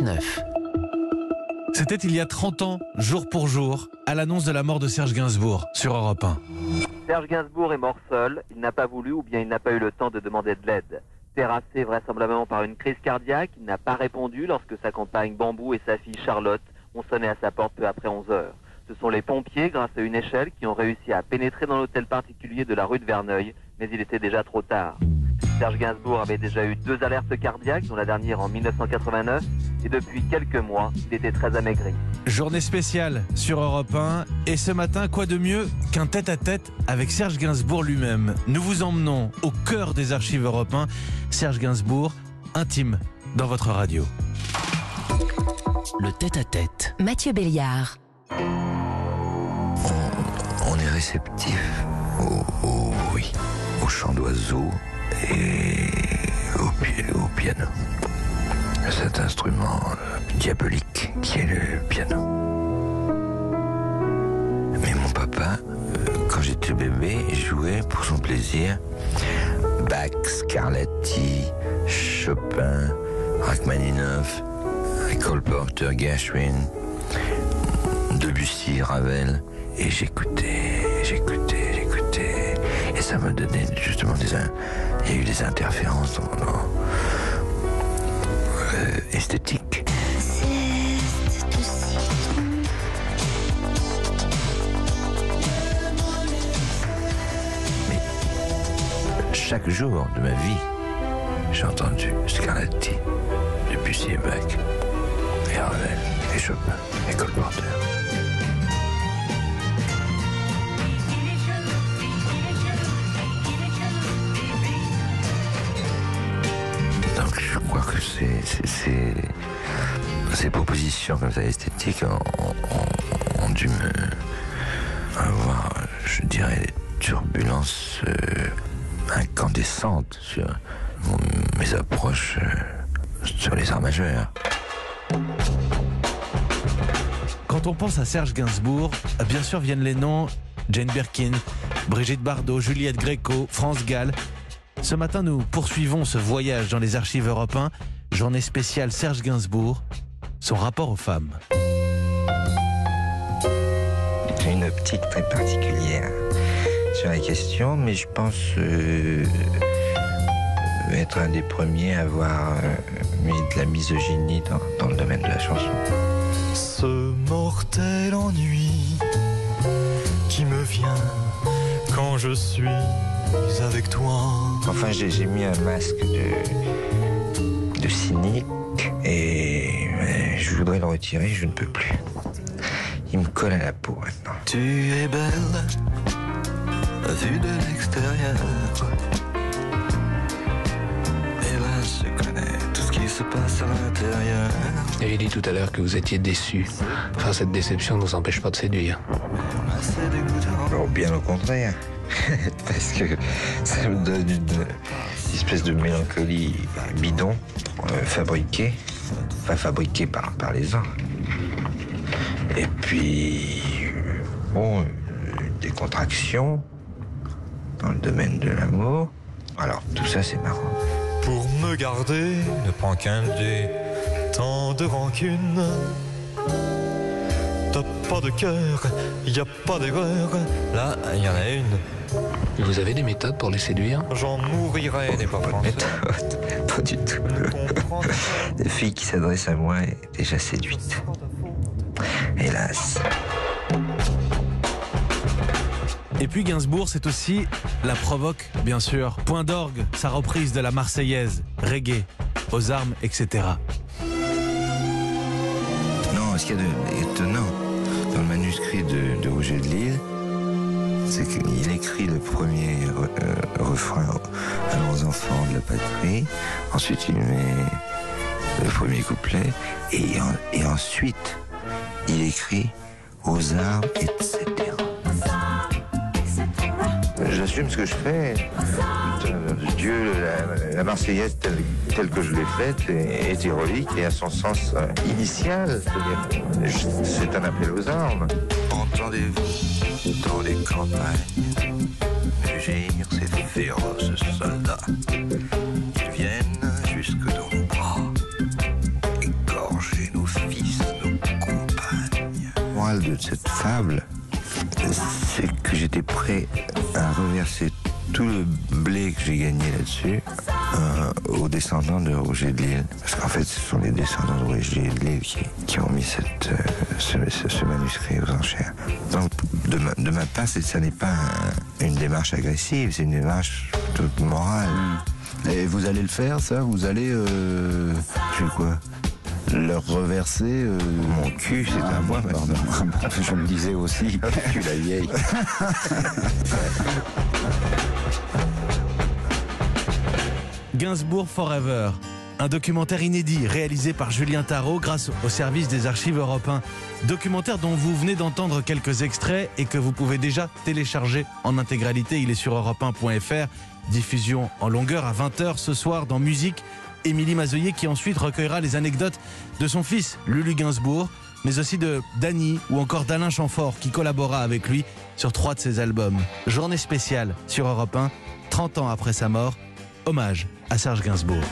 9. C'était il y a 30 ans, jour pour jour, à l'annonce de la mort de Serge Gainsbourg sur Europe 1. Serge Gainsbourg est mort seul, il n'a pas voulu ou bien il n'a pas eu le temps de demander de l'aide. Terrassé vraisemblablement par une crise cardiaque, il n'a pas répondu lorsque sa compagne Bambou et sa fille Charlotte ont sonné à sa porte peu après 11 heures. Ce sont les pompiers, grâce à une échelle, qui ont réussi à pénétrer dans l'hôtel particulier de la rue de Verneuil, mais il était déjà trop tard. Serge Gainsbourg avait déjà eu deux alertes cardiaques, dont la dernière en 1989, et depuis quelques mois, il était très amaigri. Journée spéciale sur Europe 1. Et ce matin, quoi de mieux qu'un tête-à-tête avec Serge Gainsbourg lui-même Nous vous emmenons au cœur des archives Europe 1. Serge Gainsbourg, intime, dans votre radio. Le tête-à-tête. Mathieu Béliard. On est réceptif au, au- oui, au chant d'oiseaux et au piano. Cet instrument euh, diabolique qui est le piano. Mais mon papa, euh, quand j'étais bébé, jouait pour son plaisir Bach, Scarlatti, Chopin, Rachmaninoff, Cole Porter, Gershwin, Debussy, Ravel, et j'écoutais, j'écoutais, j'écoutais, et ça me donnait justement des, il y a eu des interférences dans, dans- euh, esthétiques. Mais chaque jour de ma vie, j'ai entendu Scarlatti, Debussy et Bach, et Ravel, et Chopin, et Cole Ces propositions comme ça esthétiques ont, dû me avoir, je dirais, des turbulences euh, incandescentes sur mes approches euh, sur les arts majeurs. Quand on pense à Serge Gainsbourg, bien sûr viennent les noms Jane Birkin, Brigitte Bardot, Juliette Gréco, France Gall. Ce matin, nous poursuivons ce voyage dans les archives Europe 1, journée spéciale Serge Gainsbourg, son rapport aux femmes. J'ai une optique très particulière sur la question, mais je pense euh, être un des premiers à avoir euh, mis de la misogynie dans, dans le domaine de la chanson. Ce mortel ennui qui me vient quand je suis avec toi. Enfin, j'ai j'ai mis un masque de, de cynique et euh, je voudrais le retirer, je ne peux plus. Il me colle à la peau maintenant. Tu es belle, vue de l'extérieur. Hélas, je connais tout ce qui se passe à l'intérieur. Vous avez dit tout à l'heure que vous étiez déçu. Enfin, cette déception ne nous empêche pas de séduire. Alors, bien au contraire. Parce que ça me donne une espèce de mélancolie bidon, euh, fabriquée, pas fabriquée par, les uns. Et puis, bon, euh, une décontraction dans le domaine de l'amour. Alors, tout ça, c'est marrant. Pour me garder, ne prends qu'un dé. Tant de rancune. T'as pas de cœur, y pas d'erreur. Là, y en a une. Vous avez des méthodes pour les séduire J'en mourirai des pas français. Méthode, pas du tout. Comprends La fille qui s'adresse à moi est déjà séduite. Hélas. Et puis Gainsbourg, c'est aussi la provoque, bien sûr. Point d'orgue, sa reprise de la Marseillaise, reggae, aux armes, etc. Non, ce qu'il y a d'étonnant dans le manuscrit de, de Roger de Lille, c'est qu'il écrit le premier euh, refrain à nos enfants de la patrie, ensuite il met le premier couplet, et, en- et ensuite il écrit aux armes, etc. J'assume ce que je fais. De Dieu, la, la Marseillaise telle, que je l'ai faite est, est héroïque et a son sens euh, initial. C'est un appel aux armes. Entendez-vous? Dans les campagnes mugir ces féroces soldats Ils viennent jusque dans nos bras, égorger morale de cette fable, c'est que j'étais prêt à reverser tout le blé que j'ai gagné là-dessus euh, aux descendants de Roger de Lille. Parce qu'en fait, ce sont les descendants de Roger de Lille qui, ont mis euh, ce, ce- ce manuscrit aux enchères. Donc, de ma, de ma part, c'est- ça n'est pas un- une démarche agressive, c'est une démarche toute morale. Et vous allez le faire, ça? Vous allez euh, Je quoi? leur reverser euh, Mon cul, c'est ah, à moi pardon. Je me disais aussi, tu la vieille. Gainsbourg Forever, un documentaire inédit réalisé par Julien Tarot grâce au service des archives européens. Documentaire dont vous venez d'entendre quelques extraits et que vous pouvez déjà télécharger en intégralité. Il est sur europe1.fr. Diffusion en longueur à 20h ce soir dans Musique. Émilie Mazoyer qui ensuite recueillera les anecdotes de son fils Lulu Gainsbourg, mais aussi de Dany ou encore d'Alain Chamfort qui collabora avec lui sur trois de ses albums. Journée spéciale sur Europe 1, 30 ans après sa mort, hommage à Serge Gainsbourg.